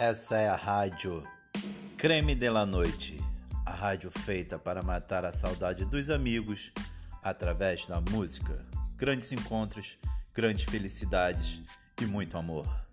Essa é a rádio Creme de la Noite, a rádio feita para matar a saudade dos amigos através da música, grandes encontros, grandes felicidades e muito amor.